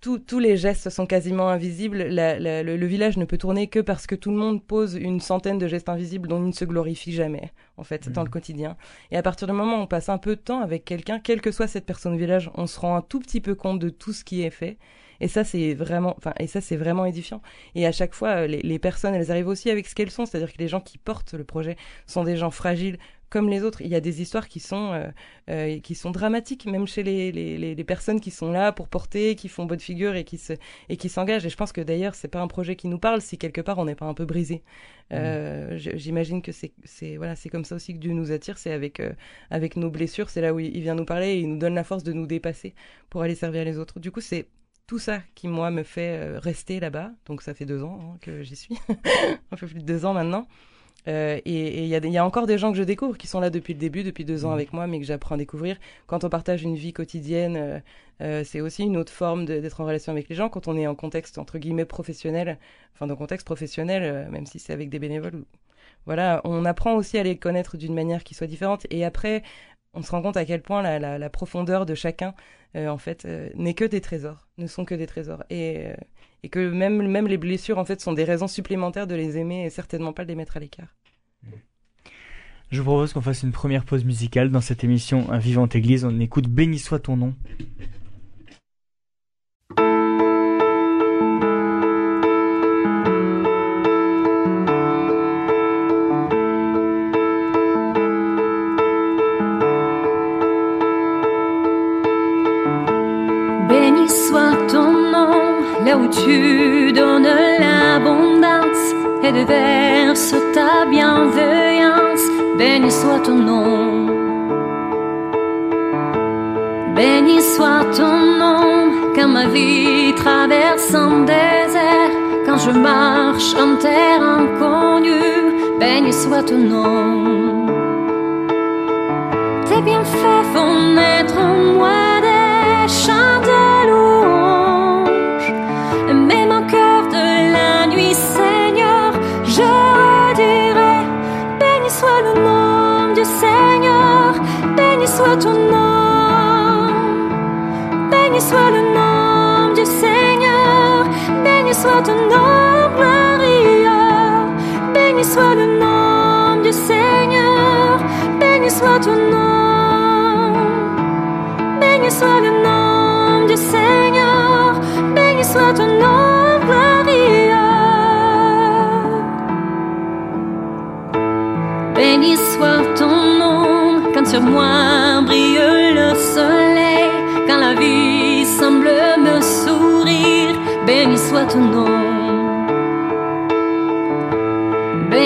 tous les gestes sont quasiment invisibles. le, village ne peut tourner que parce que tout le monde pose une centaine de gestes invisibles dont il ne se glorifie jamais, en fait, dans le mmh. quotidien. Et à partir du moment où on passe un peu de temps avec quelqu'un, quelle que soit cette personne au village, on se rend un tout petit peu compte de tout ce qui est fait. Et ça, c'est vraiment, enfin, et ça, c'est vraiment édifiant. Et à chaque fois, les, les personnes, elles arrivent aussi avec ce qu'elles sont, c'est-à-dire que les gens qui portent le projet sont des gens fragiles, comme les autres. Il y a des histoires qui sont, euh, euh, qui sont dramatiques, même chez les, les, les, personnes qui sont là pour porter, qui font bonne figure et qui se et qui s'engagent. Et je pense que d'ailleurs, c'est pas un projet qui nous parle si quelque part on n'est pas un peu brisé. Euh, mmh. J'imagine que c'est c'est voilà, c'est comme ça aussi que Dieu nous attire. C'est avec avec nos blessures, c'est là où il vient nous parler et il nous donne la force de nous dépasser pour aller servir les autres. Du coup, c'est tout ça qui moi me fait rester là-bas. Donc ça fait deux ans hein, que j'y suis, un peu plus de deux ans maintenant. Euh, et il y, y, a encore des gens que je découvre qui sont là depuis le début, depuis deux ans mmh. avec moi, mais que j'apprends à découvrir. Quand on partage une vie quotidienne, euh, euh c'est aussi une autre forme d'être en relation avec les gens. Quand on est en contexte entre guillemets professionnel, enfin dans contexte professionnel, euh, même si c'est avec des bénévoles, voilà, on apprend aussi à les connaître d'une manière qui soit différente. Et après, on se rend compte à quel point la, profondeur de chacun, en fait, n'est que des trésors, ne sont que des trésors. Et et que même, même les blessures en fait sont des raisons supplémentaires de les aimer et certainement pas de les mettre à l'écart. Je vous propose qu'on fasse une première pause musicale dans cette émission Un Vivante Église. On écoute Béni soit ton nom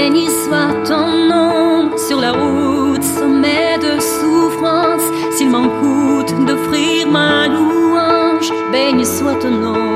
Béni soit ton nom sur la route, sommet de souffrance. S'il m'en coûte d'offrir ma louange, béni soit ton nom.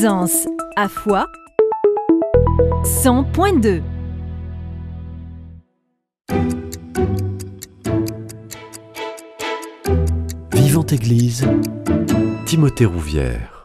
Présence à foi 100.2 Vivante Église, Timothée Rouvière.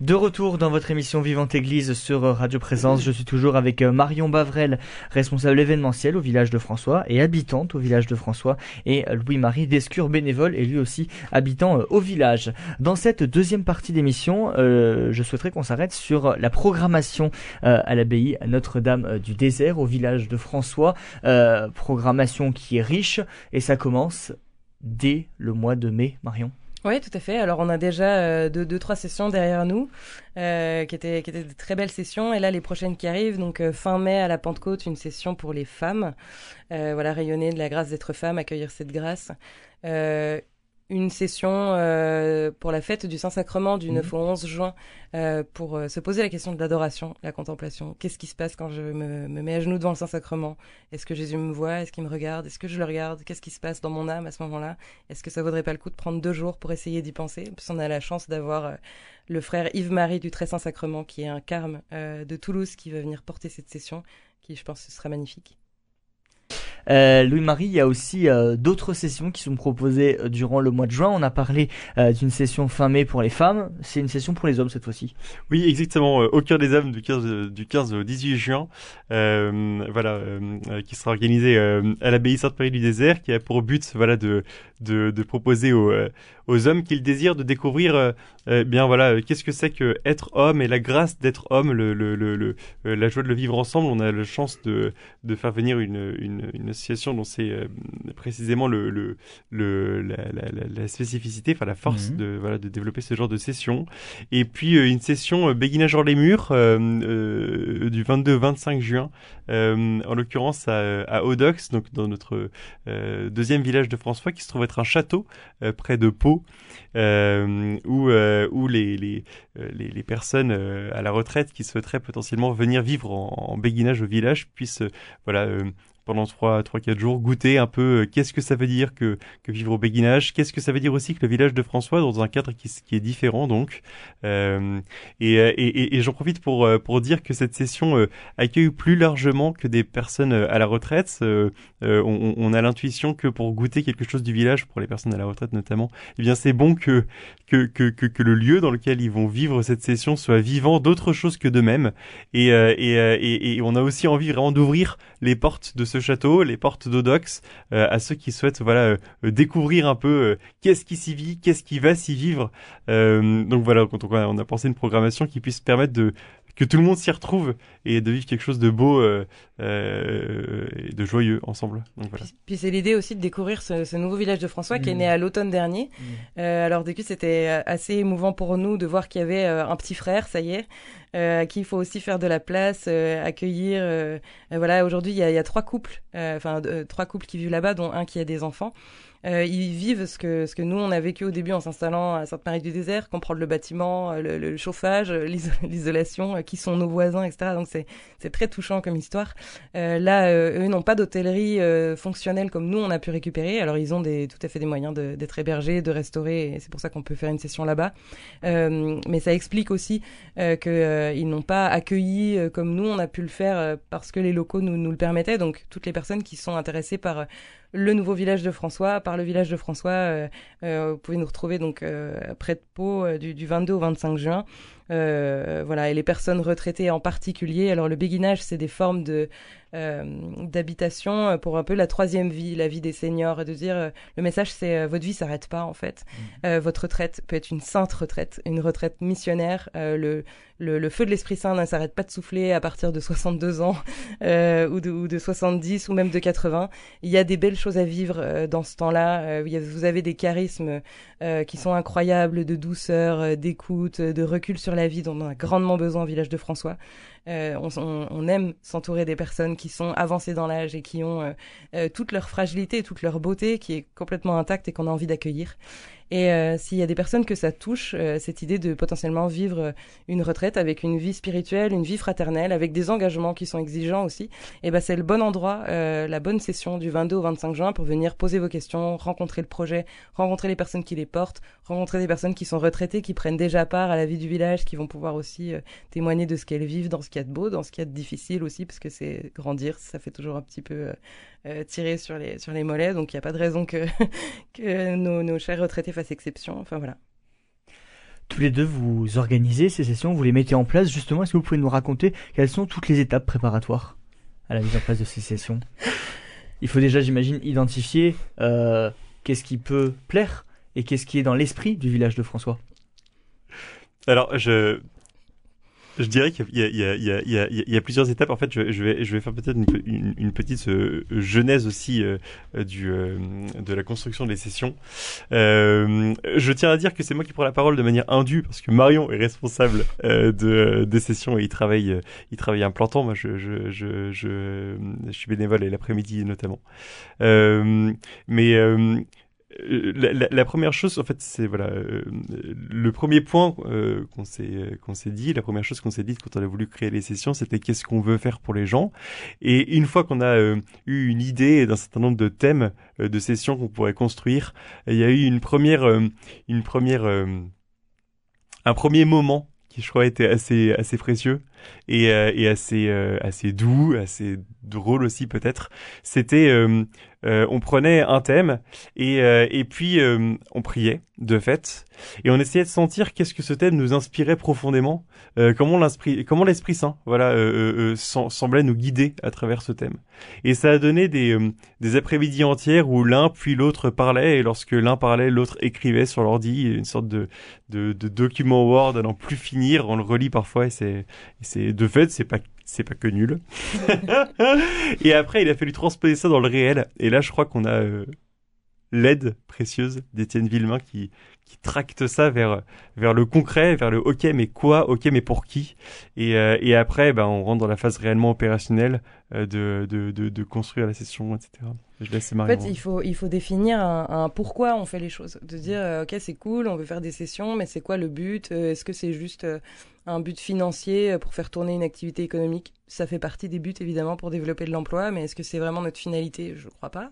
De retour dans votre émission Vivante Église sur Radio Présence, je suis toujours avec euh, Marion Bavrel, responsable événementiel au village de François et habitante au village de François, et Louis-Marie Descure, bénévole et lui aussi habitant euh, au village. Dans cette deuxième partie d'émission, euh, je souhaiterais qu'on s'arrête sur la programmation euh, à l'abbaye Notre-Dame euh, du Désert au village de François, Euh, programmation qui est riche et ça commence dès le mois de mai, Marion. Oui, tout à fait. Alors, on a déjà euh, deux, deux, trois sessions derrière nous, euh, qui, étaient, qui étaient de très belles sessions. Et là, les prochaines qui arrivent, donc euh, fin mai à la Pentecôte, une session pour les femmes. Euh, voilà, rayonner de la grâce d'être femme, accueillir cette grâce. Une session euh, pour la fête du Saint-Sacrement du 9 au 11 juin euh, pour euh, se poser la question de l'adoration, la contemplation. Qu'est-ce qui se passe quand je me, me mets à genoux devant le Saint-Sacrement? Est-ce que Jésus me voit? Est-ce qu'il me regarde? Est-ce que je le regarde? Qu'est-ce qui se passe dans mon âme à ce moment-là? Est-ce que ça vaudrait pas le coup de prendre deux jours pour essayer d'y penser? Parce qu'on a la chance d'avoir euh, le frère Yves-Marie du Très Saint-Sacrement qui est un carme euh, de Toulouse qui va venir porter cette session qui je pense ce sera magnifique. Euh, Louis-Marie, il y a aussi euh, d'autres sessions qui sont proposées euh, durant le mois de juin. On a parlé euh, d'une session fin mai pour les femmes. C'est une session pour les hommes cette fois-ci. Oui, exactement. euh, Au cœur des âmes du 15, euh, du 15 au 18 juin, voilà, qui sera organisé euh, à l'abbaye Sainte-Marie du Désert, qui a pour but, voilà, de de, de proposer aux, aux hommes qui le désirent de découvrir, euh, bien voilà, euh, qu'est-ce que c'est que être homme et la grâce d'être homme, le, le, le, euh, la joie de le vivre ensemble. On a la chance de de faire venir une une, une association dont c'est précisément le le, le la, la, la, la spécificité, enfin la force Mhm. de voilà de développer ce genre de session. Et puis une session béguinage hors les murs euh, euh, du 22 au 25 juin, euh, en l'occurrence à, à Audox, donc dans notre euh, deuxième village de François, qui se trouve être un château euh, près de Pau, euh, où, euh, les, euh, personnes euh, à la retraite qui souhaiteraient potentiellement venir vivre en, en béguinage au village puissent euh, voilà euh, pendant 3 trois quatre jours goûter un peu euh, qu'est-ce que ça veut dire que vivre au béguinage? Qu'est-ce que ça veut dire aussi que le village de François dans un cadre qui, est différent donc euh, et, euh, et, j'en profite pour dire que cette session accueille plus largement que des personnes à la retraite on, a l'intuition que pour goûter quelque chose du village pour les personnes à la retraite notamment eh bien c'est bon que le lieu dans lequel ils vont vivre cette session soit vivant d'autre chose que d'eux-mêmes. Et, et on a aussi envie vraiment d'ouvrir les portes de ce château, les portes d'Odox, euh, à ceux qui souhaitent voilà euh, euh, découvrir un peu qu'est-ce qui s'y vit, qu'est-ce qui va s'y vivre. Donc voilà, quand on a pensé une programmation qui puisse permettre de que tout le monde s'y retrouve et de vivre quelque chose de beau euh, euh, et de joyeux ensemble. Donc voilà. Puis, puis c'est l'idée aussi de découvrir ce, ce nouveau village de François qui est Mhm. né à l'automne dernier. Euh, alors du coup, c'était assez émouvant pour nous de voir qu'il y avait un petit frère, ça y est, euh, à qui il faut aussi faire de la place, euh, accueillir. voilà, aujourd'hui, il y y a trois couples, euh, enfin euh, trois couples qui vivent là-bas, dont un qui a des enfants. Euh, ils vivent ce que, ce que nous, on a vécu au début en s'installant à Sainte-Marie-du-Désert, comprendre le bâtiment, euh, le, le chauffage, euh, l'iso- l'isolation, euh, qui sont nos voisins, etc. Donc c'est très touchant comme histoire. Euh, là, eux n'ont pas d'hôtellerie fonctionnelle comme nous, on a pu récupérer. Alors ils ont des, tout à fait des moyens d'être hébergés, de restaurer, et c'est pour ça qu'on peut faire une session là-bas. Mais ça explique aussi qu'ils n'ont pas accueilli comme nous, on a pu le faire parce que les locaux nous, nous le permettaient. Donc toutes les personnes qui sont intéressées par le nouveau village de François, par le village de François, euh, euh, vous pouvez nous retrouver donc euh, près de Pau du, du 22 au 25 juin. voilà, et les personnes retraitées en particulier. Alors le béguinage, c'est des formes de d'habitation pour un peu la troisième vie, la vie des seniors, et de dire le message c'est votre vie s'arrête pas en fait. Mmh. votre retraite peut être une sainte retraite, une retraite missionnaire. le le, feu de l'Esprit Saint ne s'arrête pas de souffler à partir de 62 ans euh, ou, de, ou, de, 70 ou même de 80. Il y a des belles choses à vivre euh, dans ce temps-là. Euh, vous avez des charismes euh, qui sont incroyables, de douceur, d'écoute, de recul sur la vie dont on a grandement besoin au village de François. On, on, aime s'entourer des personnes qui sont avancées dans l'âge et qui ont toute leur fragilité, toute leur beauté qui est complètement intacte et qu'on a envie d'accueillir. Et euh, s'il y a des personnes que ça touche, euh, cette idée de potentiellement vivre euh, une retraite avec une vie spirituelle, une vie fraternelle, avec des engagements qui sont exigeants aussi, et eh ben c'est le bon endroit, la bonne session du 22 au 25 juin pour venir poser vos questions, rencontrer le projet, rencontrer les personnes qui les portent, rencontrer des personnes qui sont retraitées, qui prennent déjà part à la vie du village, qui vont pouvoir aussi témoigner de ce qu'elles vivent, dans ce qu'il y a de beau, dans ce qu'il y a de difficile aussi, parce que c'est grandir, ça fait toujours un petit peu euh, tirer sur les, sur les mollets. Donc il n'y a pas de raison que, que nos, nos chers retraités fassent exception. Enfin voilà. Tous les deux, vous organisez ces sessions, vous les mettez en place. Justement, est-ce que vous pouvez nous raconter quelles sont toutes les étapes préparatoires à la mise en place de ces sessions? Il faut déjà, j'imagine, identifier euh, qu'est-ce qui peut plaire et qu'est-ce qui est dans l'esprit du village de François. Alors, je, je dirais qu'il y, y, y, a plusieurs étapes. En fait, je, je vais, je vais faire peut-être une, petite euh, genèse aussi euh, du, euh, de la construction des sessions. je tiens à dire que c'est moi qui prends la parole de manière indue parce que Marion est responsable de, des sessions et il travaille, il travaille un plantant. Moi, je, je, je, je, suis bénévole et l'après-midi notamment. mais euh, la, première chose, en fait, c'est voilà, euh, le premier point euh, qu'on s'est qu'on s'est dit, la première chose qu'on s'est dit quand on a voulu créer les sessions, c'était qu'est-ce qu'on veut faire pour les gens. Et une fois qu'on a eu une idée d'un certain nombre de thèmes de sessions qu'on pourrait construire, il y a eu une première une première un premier moment qui je crois était assez assez précieux et, et assez assez doux, assez drôle aussi peut-être. C'était euh, on prenait un thème et, euh, et puis euh, on priait de fait et on essayait de sentir qu'est-ce que ce thème nous inspirait profondément, comment l'esprit comment l'esprit saint voilà semblait nous guider à travers ce thème. Et ça a donné des après-midi entières où l'un puis l'autre parlait et lorsque l'un parlait l'autre écrivait sur l'ordi une sorte de de, de document Word à n'en plus finir, on le relit parfois et c'est c'est de fait c'est pas c'est pas que nul. et après, il a fallu transposer ça dans le réel. Et là, je crois qu'on a euh, l'aide précieuse d'Étienne Villemain qui, qui tracte ça vers, vers le concret, vers le OK, mais quoi OK, mais pour qui? Et, euh, et après, ben, on rentre dans la phase réellement opérationnelle euh, de, de, de, de, construire la session, etc. Je laisse En fait, il faut, il faut définir un, un, pourquoi on fait les choses. De dire, OK, c'est cool, on veut faire des sessions, mais c'est quoi le but? Est-ce que c'est juste un but financier pour faire tourner une activité économique? Ça fait partie des buts évidemment pour développer de l'emploi, mais est-ce que c'est vraiment notre finalité? Je ne crois pas.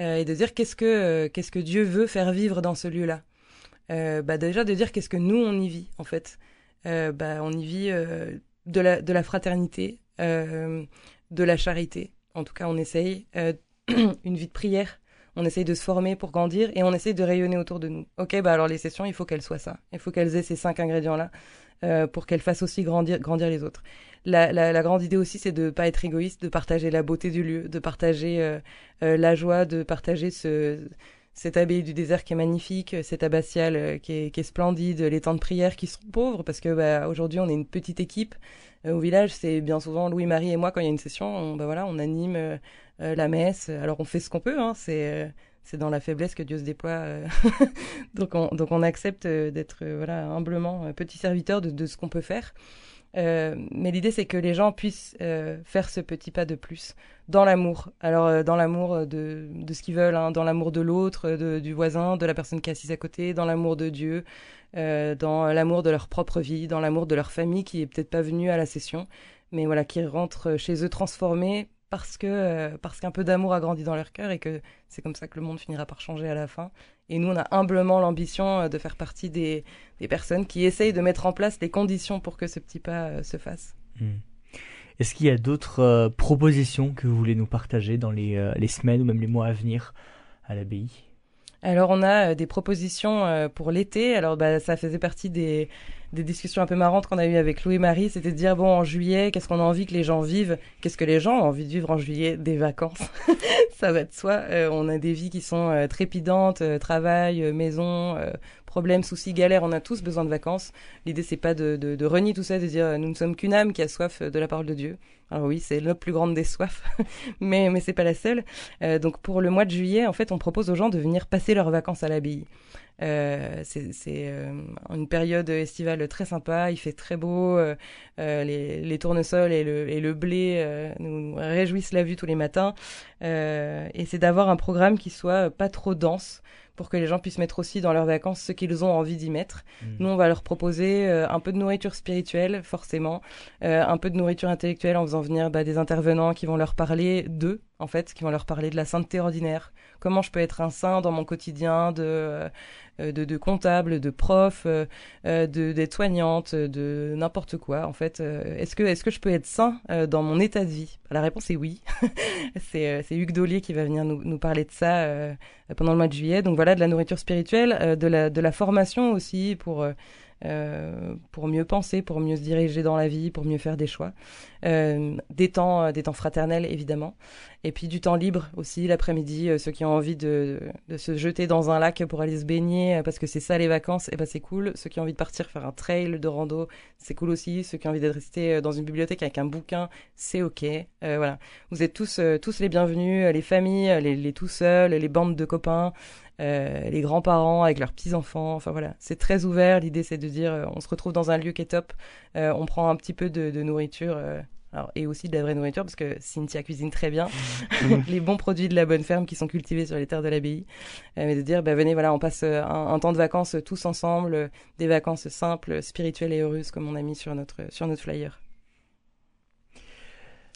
Euh, et de dire qu'est-ce que euh, qu'est-ce que Dieu veut faire vivre dans ce lieu-là? Euh, bah déjà de dire qu'est-ce que nous on y vit en fait. bah on y vit de la de la fraternité, de la charité. En tout cas on essaye une vie de prière. On essaye de se former pour grandir et on essaye de rayonner autour de nous. Ok, bah alors les sessions, il faut qu'elles soient ça. Il faut qu'elles aient ces cinq ingrédients-là. Euh, pour qu'elle fasse aussi grandir, grandir les autres. La, la, grande idée aussi, c'est de pas être égoïste, de partager la beauté du lieu, de partager euh, euh, la joie, de partager ce, cette abbaye du désert qui est magnifique, cette abbatiale qui est, qui est splendide, les temps de prière qui sont pauvres, parce que bah, aujourd'hui on est une petite équipe. au village, c'est bien souvent Louis-Marie et moi quand il y a une session, on, bah, voilà, on anime la messe. Alors on fait ce qu'on peut, hein, c'est c'est dans la faiblesse que Dieu se déploie. Euh. donc, on, donc on accepte euh, d'être euh, voilà humblement petit serviteur de ce qu'on peut faire. Mais l'idée c'est que les gens puissent faire ce petit pas de plus dans l'amour. Alors dans l'amour de, de ce qu'ils veulent, hein, dans l'amour de l'autre, du voisin, de la personne qui est assise à côté, dans l'amour de Dieu, dans l'amour de leur propre vie, dans l'amour de leur famille qui est peut-être pas venue à la session, mais voilà qui rentrent chez eux transformés parce que euh, parce qu'un peu d'amour a grandi dans leur cœur et que c'est comme ça que le monde finira par changer à la fin. Et nous, on a humblement l'ambition euh, de faire partie des, des, personnes qui essayent de mettre en place les conditions pour que ce petit pas euh, se fasse. Hmm. Est-ce qu'il y a d'autres propositions que vous voulez nous partager dans les, les, semaines ou même les mois à venir à l'abbaye? Alors on a des propositions pour l'été. Alors bah, ça faisait partie des, discussions un peu marrantes qu'on a eues avec Louis Marie. C'était de dire bon en juillet, qu'est-ce qu'on a envie que les gens vivent? Qu'est-ce que les gens ont envie de vivre en juillet? Des vacances. ça va de soi. on a des vies qui sont trépidantes, travail, maison, problèmes, soucis, galères, on a tous besoin de vacances. L'idée, c'est pas de, renier tout ça, de dire nous ne sommes qu'une âme qui a soif de la parole de Dieu. Alors oui, c'est notre plus grande des soifs, mais mais c'est pas la seule. Euh, donc pour le mois de juillet, en fait, on propose aux gens de venir passer leurs vacances à l'abbaye. Euh, c'est euh, une période estivale très sympa, il fait très beau, euh, euh les, tournesols et le, blé euh, nous réjouissent la vue tous les matins. et c'est d'avoir un programme qui soit pas trop dense, pour que les gens puissent mettre aussi dans leurs vacances ce qu'ils ont envie d'y mettre. Mmh. Nous, on va leur proposer euh, un peu de nourriture spirituelle, forcément, euh, un peu de nourriture intellectuelle en faisant venir bah, des intervenants qui vont leur parler d'eux, en fait, qui vont leur parler de la sainteté ordinaire. Comment je peux être un saint dans mon quotidien de, de, de comptable, de prof, euh, de d'aide-soignante, de n'importe quoi, en fait. est-ce que, je peux être saint dans mon état de vie? La réponse est oui. c'est, Hugues Dollier qui va venir nous, parler de ça pendant le mois de juillet. Donc voilà, de la nourriture spirituelle, euh, de, de la formation aussi pour euh, euh, pour mieux penser, pour mieux se diriger dans la vie, pour mieux faire des choix. Euh, des temps, euh, des temps fraternels évidemment, et puis du temps libre aussi l'après-midi. ceux qui ont envie de, de, se jeter dans un lac pour aller se baigner, parce que c'est ça les vacances, et eh ben c'est cool. Ceux qui ont envie de partir faire un trail de rando, c'est cool aussi. Ceux qui ont envie d'être restés dans une bibliothèque avec un bouquin, c'est ok. voilà, vous êtes tous tous les bienvenus, les familles, les, les tout seuls, les bandes de copains. Euh, les grands-parents avec leurs petits-enfants. Enfin voilà, c'est très ouvert. L'idée, c'est de dire, euh, on se retrouve dans un lieu qui est top, euh, on prend un petit peu de, de nourriture. Alors, et aussi de la vraie nourriture, parce que Cynthia cuisine très bien mmh. les bons produits de la bonne ferme qui sont cultivés sur les terres de l'abbaye. mais de dire, bah, venez, voilà, on passe un, un, temps de vacances tous ensemble, des vacances simples, spirituelles et heureuses, comme on a mis sur notre, sur notre flyer.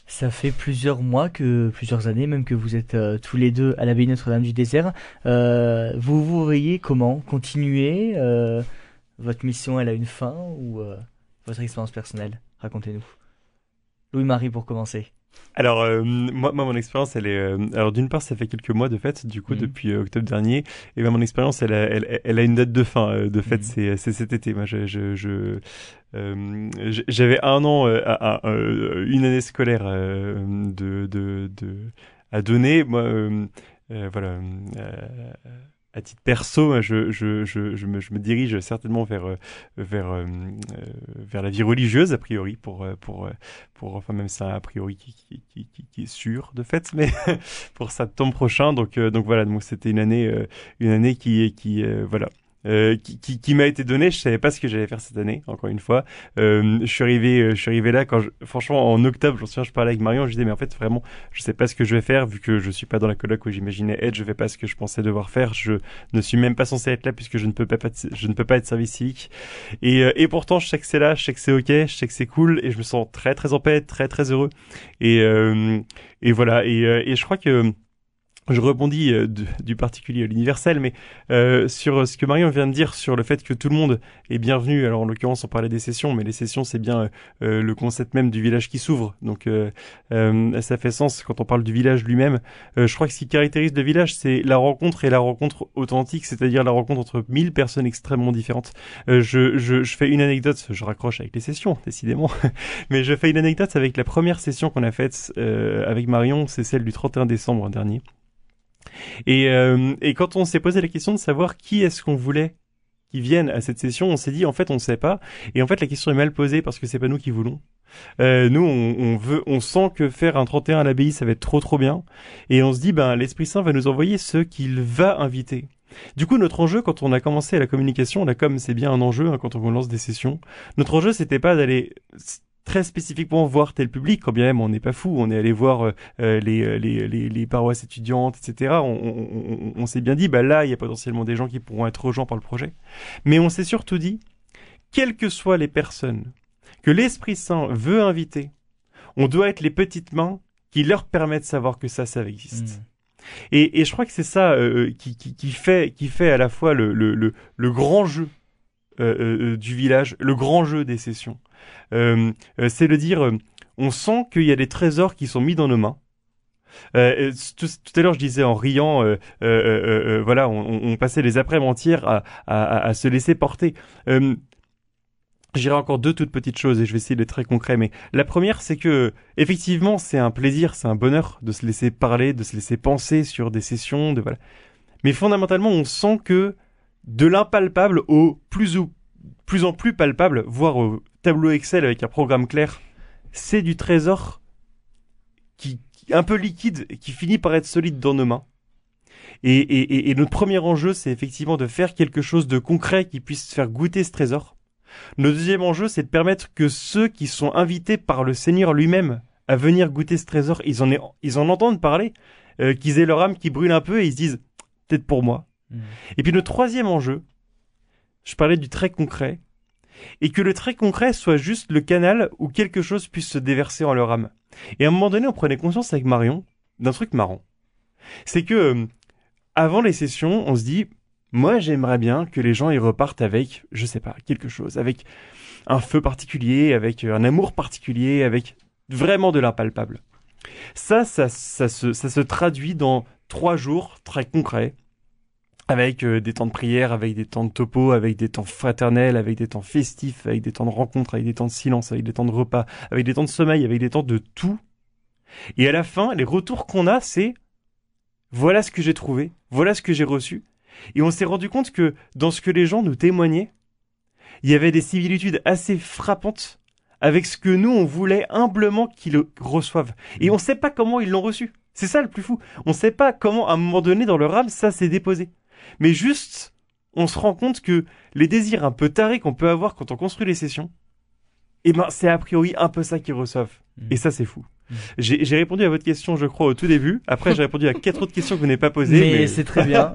Ça fait plusieurs mois que, plusieurs années même que vous êtes euh, tous les deux à l'abbaye Notre-Dame du Désert. Euh, vous vous voyez comment? Continuer euh, Votre mission, elle a une fin ou votre expérience personnelle? Racontez-nous. Louis-Marie pour commencer. Alors euh, moi, moi, mon expérience, elle est. Euh, alors d'une part, ça fait quelques mois de fait, du coup, mhm. depuis euh, octobre dernier. Et ben, mon expérience, elle a, elle, elle, a une date de fin. de fait, mhm. c'est cet été. Moi, je, je, je j'avais un an, à, à, une année scolaire de, de, de, à donner. Moi, voilà à titre perso, je, je, je, je, me, je me dirige certainement vers, euh, vers, euh, euh, vers la vie religieuse, a priori, pour, pour, pour enfin même ça, a priori, qui, qui, qui, qui est sûr de fait, mais pour septembre prochain. Donc, donc voilà, donc c'était une année, une année qui, qui voilà, euh, qui, qui, qui m'a été donné. Je savais pas ce que j'allais faire cette année, encore une fois. Euh, je suis arrivé, euh, je suis arrivé là quand, je, franchement, en octobre, j'en souviens, je parlais avec Marion, je disais mais en fait vraiment, je sais pas ce que je vais faire vu que je suis pas dans la coloc où j'imaginais être. Je fais pas ce que je pensais devoir faire. Je ne suis même pas censé être là puisque je ne peux pas, je ne peux pas être service civique. Et, euh, et pourtant, je sais que c'est là, je sais que c'est ok, je sais que c'est cool et je me sens très très en paix, très très heureux. Et et voilà. Et, et je crois que je rebondis euh, du particulier à l'universel, mais euh, sur ce que Marion vient de dire sur le fait que tout le monde est bienvenu. Alors en l'occurrence, on parlait des sessions, mais les sessions, c'est bien euh, le concept même du village qui s'ouvre. Donc ça fait sens quand on parle du village lui-même. je crois que ce qui caractérise le village, c'est la rencontre et la rencontre authentique, c'est-à-dire la rencontre entre mille personnes extrêmement différentes. Je, je, je, fais une anecdote, je raccroche avec les sessions, décidément, mais je fais une anecdote avec la première session qu'on a faite avec Marion, c'est celle du 31 décembre dernier. Et, euh, et quand on s'est posé la question de savoir qui est-ce qu'on voulait qui vienne à cette session, on s'est dit en fait on ne sait pas. Et en fait la question est mal posée parce que c'est pas nous qui voulons. Euh, nous on, veut, on sent que faire un 31 à l'abbaye ça va être trop trop bien. Et on se dit ben l'Esprit Saint va nous envoyer ceux qu'il va inviter. Du coup, notre enjeu, quand on a commencé la communication, la com, c'est bien un enjeu hein, quand on lance des sessions. Notre enjeu, c'était pas d'aller très spécifiquement voir tel public, quand bien même on n'est pas fou, on est allé voir euh, euh, les, les, les, les, paroisses étudiantes, etc. On, on, on, s'est bien dit, bah là, il y a potentiellement des gens qui pourront être rejoints par le projet. Mais on s'est surtout dit, quelles que soient les personnes que l'Esprit Saint veut inviter, on doit être les petites mains qui leur permettent de savoir que ça, ça existe. Mmh. Et, et, je crois que c'est ça euh, qui, qui, qui, fait, qui fait à la fois le, le, le, le grand jeu euh, du village, le grand jeu des sessions. Euh, euh, c'est de dire, euh, on sent qu'il y a des trésors qui sont mis dans nos mains. Tout, à l'heure, je disais en riant, voilà, on, passait les après entières à, se laisser porter. J'irai encore deux toutes petites choses et je vais essayer d'être très concret. Mais la première, c'est que effectivement, c'est un plaisir, c'est un bonheur de se laisser parler, de se laisser penser sur des sessions. Mais fondamentalement, on sent que de l'impalpable au plus ou plus en plus palpable, voire au tableau Excel avec un programme clair, c'est du trésor qui, un peu liquide et qui finit par être solide dans nos mains. Et, et, notre premier enjeu, c'est effectivement de faire quelque chose de concret qui puisse faire goûter ce trésor. Notre deuxième enjeu, c'est de permettre que ceux qui sont invités par le Seigneur lui-même à venir goûter ce trésor, ils en, aient- ils en entendent parler, euh, qu'ils aient leur âme qui brûle un peu et ils se disent peut-être pour moi. Mm. Et puis le troisième enjeu, je parlais du très concret, et que le très concret soit juste le canal où quelque chose puisse se déverser en leur âme. Et à un moment donné, on prenait conscience avec Marion d'un truc marrant. C'est que euh, avant les sessions, on se dit, moi j'aimerais bien que les gens y repartent avec, je sais pas, quelque chose, avec un feu particulier, avec un amour particulier, avec vraiment de l'impalpable. Ça, ça, ça, se, ça se traduit dans trois jours très concrets, avec euh, des temps de prière, avec des temps de topo, avec des temps fraternels, avec des temps festifs, avec des temps de rencontre, avec des temps de silence, avec des temps de repas, avec des temps de sommeil, avec des temps de tout. Et à la fin, les retours qu'on a, c'est voilà ce que j'ai trouvé, voilà ce que j'ai reçu. Et on s'est rendu compte que dans ce que les gens nous témoignaient, il y avait des similitudes assez frappantes avec ce que nous, on voulait humblement qu'ils reçoivent. Et on ne sait pas comment ils l'ont reçu. C'est ça le plus fou. On ne sait pas comment, à un moment donné, dans leur âme, ça s'est déposé. Mais juste, on se rend compte que les désirs un peu tarés qu'on peut avoir quand on construit les sessions, eh ben, c'est a priori un peu ça qu'ils reçoivent. Mm. Et ça, c'est fou. Mm. J'ai j'ai répondu à votre question, je crois, au tout début. Après, j'ai répondu à quatre autres questions que vous n'avez pas posées. Mais, Mais, c'est très bien.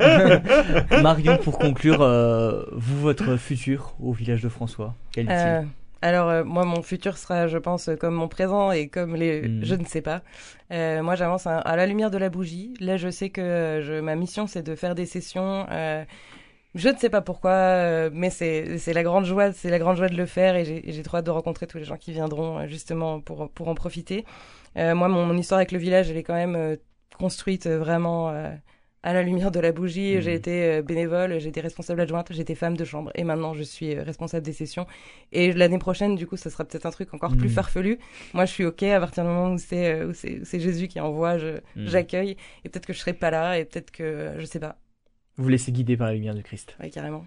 Marion, pour conclure, euh, vous, votre futur au village de François, quel est-il? Euh, alors euh, moi mon futur sera je pense comme mon présent et comme les Mm. je ne sais pas. Euh, moi j'avance à, à la lumière de la bougie. Là je sais que euh, je, ma mission c'est de faire des sessions. euh, je ne sais pas pourquoi, euh, mais c'est c'est la grande joie, c'est la grande joie de le faire et j'ai trop hâte de rencontrer tous les gens qui viendront euh, justement pour pour en profiter. Euh, moi mon, mon histoire avec le village elle est quand même construite vraiment euh, à la lumière de la bougie. Mhm. J'ai été euh, bénévole, j'ai été responsable adjointe, j'étais femme de chambre et maintenant je suis euh, responsable des sessions. Et l'année prochaine, du coup, ça sera peut-être un truc encore plus Mhm. farfelu. Moi, je suis OK à partir du moment où c'est euh, où c'est où c'est Jésus qui envoie, je- Mhm. j'accueille. Et peut-être que je serai pas là et peut-être que je sais pas. Vous laissez guider par la lumière de Christ. Ouais, carrément.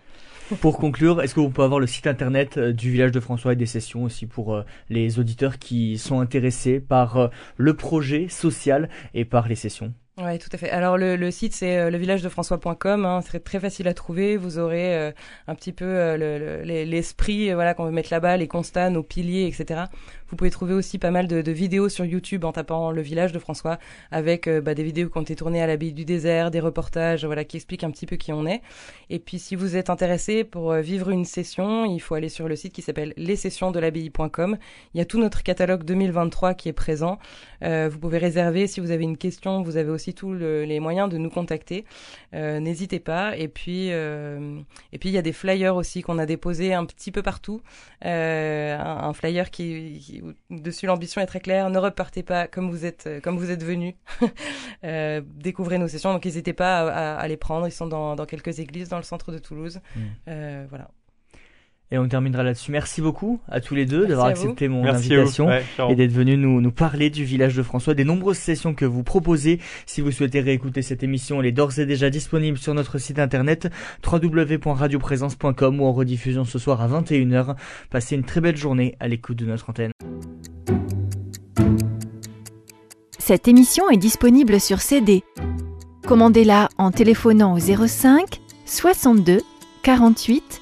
Pour conclure, est-ce qu'on peut avoir le site internet du village de François et des sessions aussi pour euh, les auditeurs qui sont intéressés par euh, le projet social et par les sessions? Ouais, tout à fait. Alors le, le site c'est euh, levillagedefrançois.com, hein, c'est très facile à trouver. Vous aurez euh, un petit peu euh, le- le- les- l'esprit, euh, voilà, qu'on veut mettre là-bas, les constats, nos piliers, etc. Vous pouvez trouver aussi pas mal de, de vidéos sur YouTube en tapant le village de François, avec euh, bah, des vidéos qui ont été tournées à l'abbaye du désert, des reportages, voilà, qui expliquent un petit peu qui on est. Et puis si vous êtes intéressé pour vivre une session, il faut aller sur le site qui s'appelle lessessionsdelabbaye.com. Il y a tout notre catalogue 2023 qui est présent. Vous pouvez réserver si vous avez une question. Vous avez aussi tous le- les moyens de nous contacter. Euh, N'hésitez pas. Et puis, euh, et puis il y a des flyers aussi qu'on a déposés un petit peu partout. Euh, un, un flyer qui, dessus l'ambition est très claire. Ne repartez pas comme vous êtes, comme vous êtes venus. euh, découvrez nos sessions. Donc n'hésitez pas à, à- à les prendre. Ils sont dans, dans quelques églises dans le centre de Toulouse. Mm. Voilà. Et on terminera là-dessus. Merci beaucoup à tous les deux d'avoir accepté mon Merci invitation. Ouais, et d'être venu nous, nous parler du village de François, des nombreuses sessions que vous proposez. Si vous souhaitez réécouter cette émission, elle est d'ores et déjà disponible sur notre site internet www.radioprésence.com ou en rediffusion ce soir à 21h. Passez une très belle journée à l'écoute de notre antenne. Cette émission est disponible sur CD. Commandez-la en téléphonant au 05 62 48